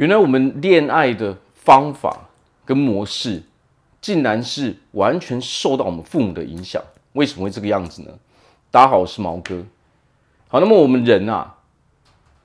原来我们恋爱的方法跟模式，竟然是完全受到我们父母的影响。为什么会这个样子呢？大家好，我是毛哥。好，那么我们人啊，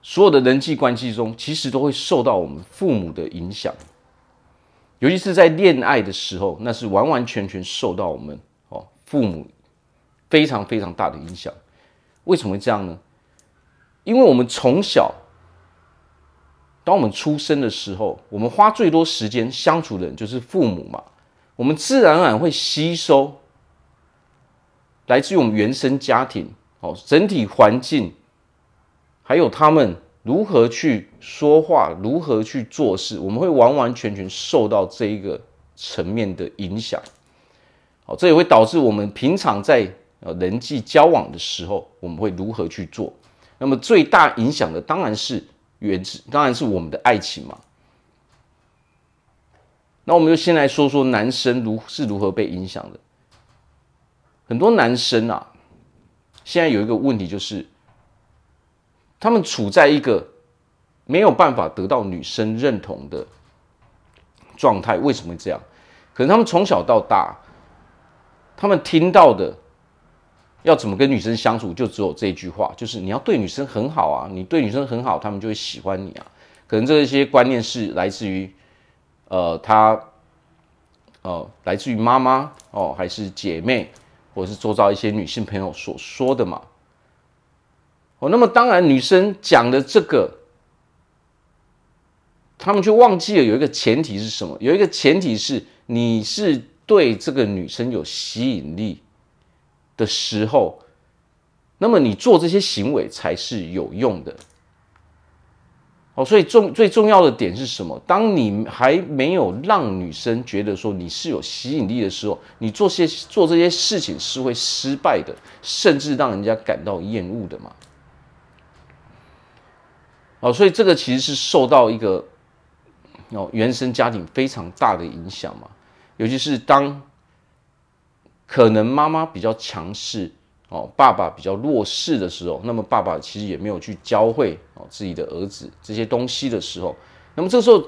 所有的人际关系中，其实都会受到我们父母的影响。尤其是在恋爱的时候，那是完完全全受到我们哦父母非常非常大的影响。为什么会这样呢？因为我们从小，当我们出生的时候，我们花最多时间相处的人就是父母嘛，我们自然而然会吸收来自于我们原生家庭哦整体环境，还有他们。如何去说话，如何去做事，我们会完完全全受到这一个层面的影响。好，这也会导致我们平常在呃人际交往的时候，我们会如何去做。那么最大影响的当然是原子，当然是我们的爱情嘛。那我们就先来说说男生如是如何被影响的。很多男生啊，现在有一个问题就是。他们处在一个没有办法得到女生认同的状态，为什么会这样？可能他们从小到大，他们听到的要怎么跟女生相处，就只有这一句话，就是你要对女生很好啊，你对女生很好，他们就会喜欢你啊。可能这些观念是来自于，呃，他，呃，来自于妈妈哦，还是姐妹，或者是周遭一些女性朋友所说的嘛。哦，那么当然，女生讲的这个，他们却忘记了有一个前提是什么？有一个前提是，你是对这个女生有吸引力的时候，那么你做这些行为才是有用的。哦，所以重最重要的点是什么？当你还没有让女生觉得说你是有吸引力的时候，你做些做这些事情是会失败的，甚至让人家感到厌恶的嘛。哦，所以这个其实是受到一个哦原生家庭非常大的影响嘛，尤其是当可能妈妈比较强势哦，爸爸比较弱势的时候，那么爸爸其实也没有去教会哦自己的儿子这些东西的时候，那么这时候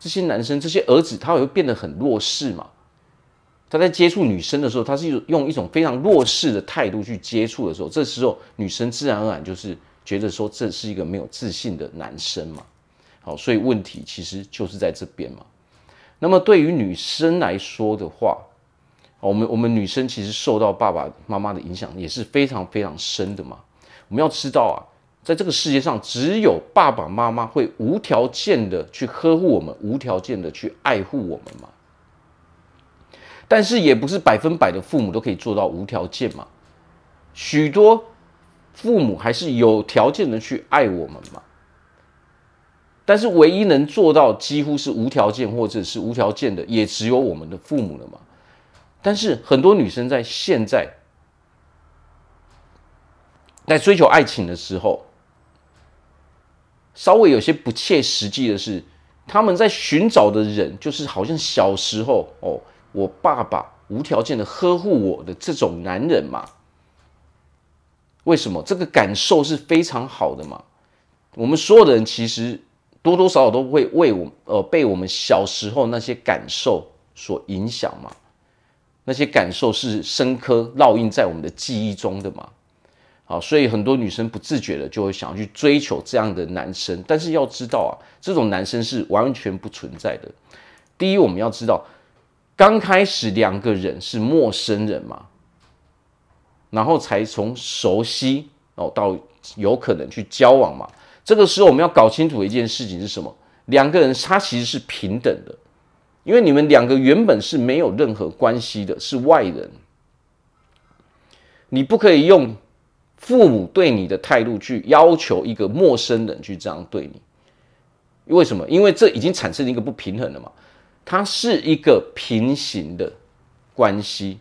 这些男生这些儿子他也会变得很弱势嘛，他在接触女生的时候，他是用一种非常弱势的态度去接触的时候，这时候女生自然而然就是。觉得说这是一个没有自信的男生嘛，好，所以问题其实就是在这边嘛。那么对于女生来说的话，我们我们女生其实受到爸爸妈妈的影响也是非常非常深的嘛。我们要知道啊，在这个世界上，只有爸爸妈妈会无条件的去呵护我们，无条件的去爱护我们嘛。但是也不是百分百的父母都可以做到无条件嘛，许多。父母还是有条件的去爱我们嘛，但是唯一能做到几乎是无条件或者是无条件的，也只有我们的父母了嘛。但是很多女生在现在在追求爱情的时候，稍微有些不切实际的是，他们在寻找的人就是好像小时候哦，我爸爸无条件的呵护我的这种男人嘛。为什么这个感受是非常好的嘛？我们所有的人其实多多少少都会为我呃被我们小时候那些感受所影响嘛，那些感受是深刻烙印在我们的记忆中的嘛。好，所以很多女生不自觉的就会想要去追求这样的男生，但是要知道啊，这种男生是完全不存在的。第一，我们要知道，刚开始两个人是陌生人嘛。然后才从熟悉哦到有可能去交往嘛，这个时候我们要搞清楚一件事情是什么？两个人他其实是平等的，因为你们两个原本是没有任何关系的，是外人。你不可以用父母对你的态度去要求一个陌生人去这样对你，为什么？因为这已经产生了一个不平衡了嘛，它是一个平行的关系。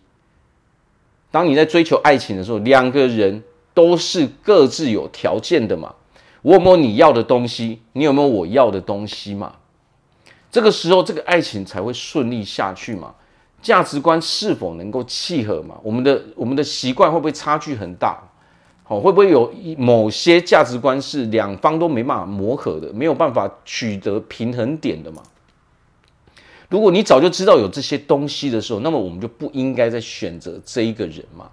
当你在追求爱情的时候，两个人都是各自有条件的嘛。我有没有你要的东西？你有没有我要的东西嘛？这个时候，这个爱情才会顺利下去嘛。价值观是否能够契合嘛？我们的我们的习惯会不会差距很大？好，会不会有某些价值观是两方都没办法磨合的，没有办法取得平衡点的嘛？如果你早就知道有这些东西的时候，那么我们就不应该再选择这一个人嘛。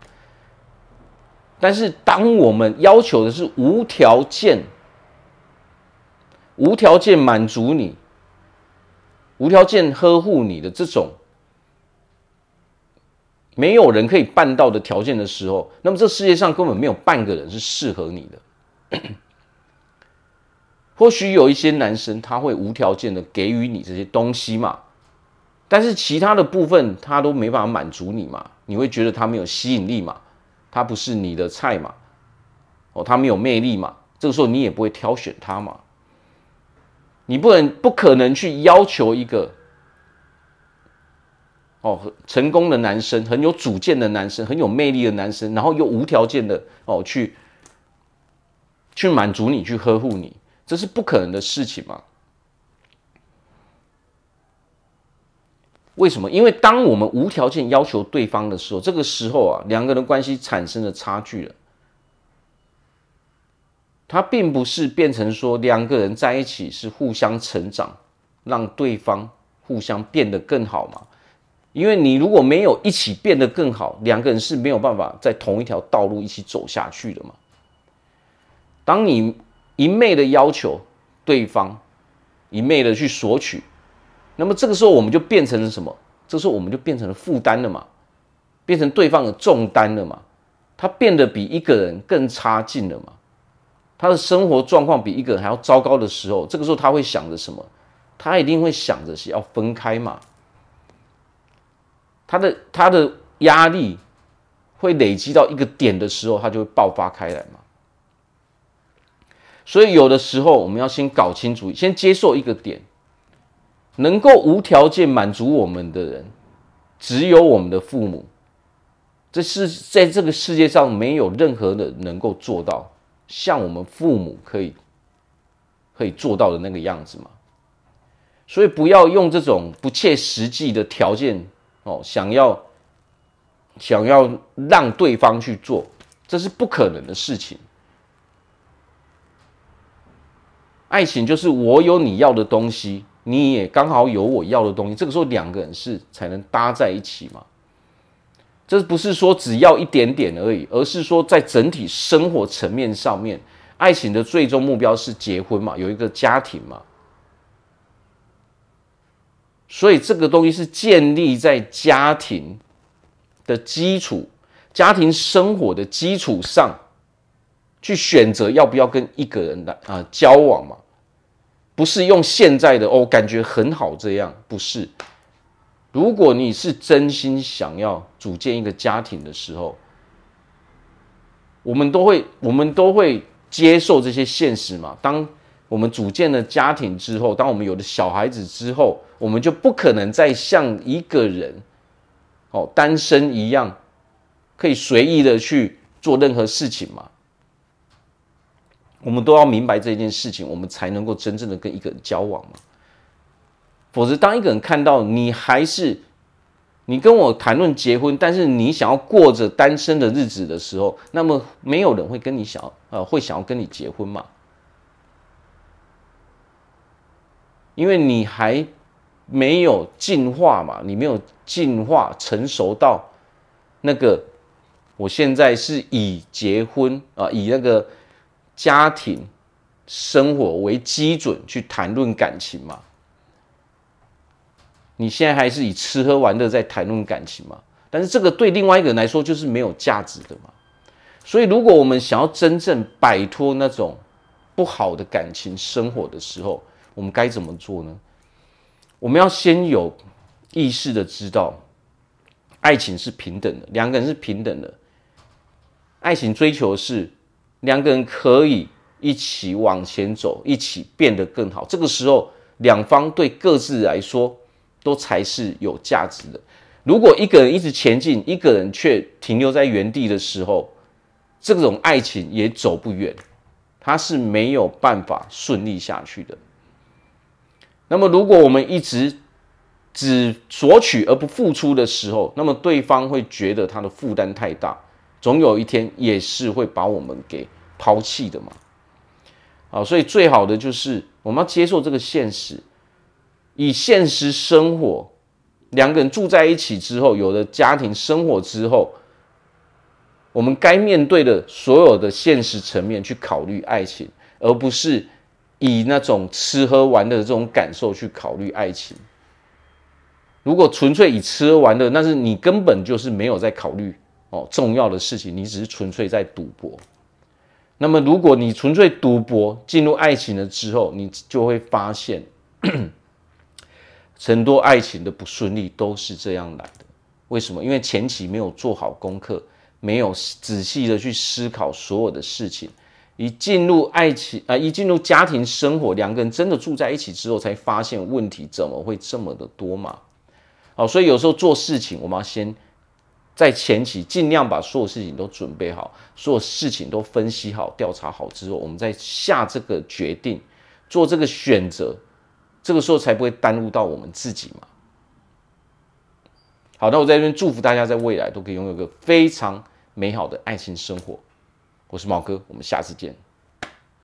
但是，当我们要求的是无条件、无条件满足你、无条件呵护你的这种。没有人可以办到的条件的时候，那么这世界上根本没有半个人是适合你的。或许有一些男生他会无条件的给予你这些东西嘛，但是其他的部分他都没办法满足你嘛，你会觉得他没有吸引力嘛，他不是你的菜嘛，哦，他没有魅力嘛，这个时候你也不会挑选他嘛，你不能不可能去要求一个。哦，成功的男生，很有主见的男生，很有魅力的男生，然后又无条件的哦去去满足你，去呵护你，这是不可能的事情嘛？为什么？因为当我们无条件要求对方的时候，这个时候啊，两个人关系产生了差距了。他并不是变成说两个人在一起是互相成长，让对方互相变得更好嘛？因为你如果没有一起变得更好，两个人是没有办法在同一条道路一起走下去的嘛。当你一昧的要求对方，一昧的去索取，那么这个时候我们就变成了什么？这时候我们就变成了负担了嘛，变成对方的重担了嘛。他变得比一个人更差劲了嘛。他的生活状况比一个人还要糟糕的时候，这个时候他会想着什么？他一定会想着是要分开嘛。他的他的压力会累积到一个点的时候，他就会爆发开来嘛。所以有的时候我们要先搞清楚，先接受一个点，能够无条件满足我们的人，只有我们的父母。这是在这个世界上没有任何人能够做到像我们父母可以可以做到的那个样子嘛。所以不要用这种不切实际的条件。哦，想要想要让对方去做，这是不可能的事情。爱情就是我有你要的东西，你也刚好有我要的东西，这个时候两个人是才能搭在一起嘛。这不是说只要一点点而已，而是说在整体生活层面上面，爱情的最终目标是结婚嘛，有一个家庭嘛。所以这个东西是建立在家庭的基础、家庭生活的基础上，去选择要不要跟一个人来啊交往嘛？不是用现在的哦，感觉很好这样，不是。如果你是真心想要组建一个家庭的时候，我们都会，我们都会接受这些现实嘛。当我们组建了家庭之后，当我们有了小孩子之后，我们就不可能再像一个人，哦，单身一样，可以随意的去做任何事情嘛。我们都要明白这件事情，我们才能够真正的跟一个人交往嘛。否则，当一个人看到你还是你跟我谈论结婚，但是你想要过着单身的日子的时候，那么没有人会跟你想，呃，会想要跟你结婚嘛。因为你还没有进化嘛，你没有进化成熟到那个，我现在是以结婚啊，以那个家庭生活为基准去谈论感情嘛。你现在还是以吃喝玩乐在谈论感情嘛？但是这个对另外一个人来说就是没有价值的嘛。所以，如果我们想要真正摆脱那种不好的感情生活的时候，我们该怎么做呢？我们要先有意识的知道，爱情是平等的，两个人是平等的。爱情追求是两个人可以一起往前走，一起变得更好。这个时候，两方对各自来说都才是有价值的。如果一个人一直前进，一个人却停留在原地的时候，这种爱情也走不远，它是没有办法顺利下去的。那么，如果我们一直只索取而不付出的时候，那么对方会觉得他的负担太大，总有一天也是会把我们给抛弃的嘛。好，所以最好的就是我们要接受这个现实，以现实生活，两个人住在一起之后，有了家庭生活之后，我们该面对的所有的现实层面去考虑爱情，而不是以那种吃喝玩乐的这种感受去考虑爱情。如果纯粹以吃喝玩乐，那是你根本就是没有在考虑哦重要的事情，你只是纯粹在赌博。那么，如果你纯粹赌博进入爱情了之后，你就会发现，很多爱情的不顺利都是这样来的。为什么？因为前期没有做好功课，没有仔细的去思考所有的事情。一进入爱情啊、一进入家庭生活，两个人真的住在一起之后，才发现问题怎么会这么的多嘛？好，所以有时候做事情，我们要先在前期尽量把所有事情都准备好，所有事情都分析好、调查好之后，我们再下这个决定，做这个选择，这个时候才不会耽误到我们自己嘛。好，那我在这边祝福大家，在未来都可以拥有一个非常美好的爱情生活。我是毛哥，我们下次见。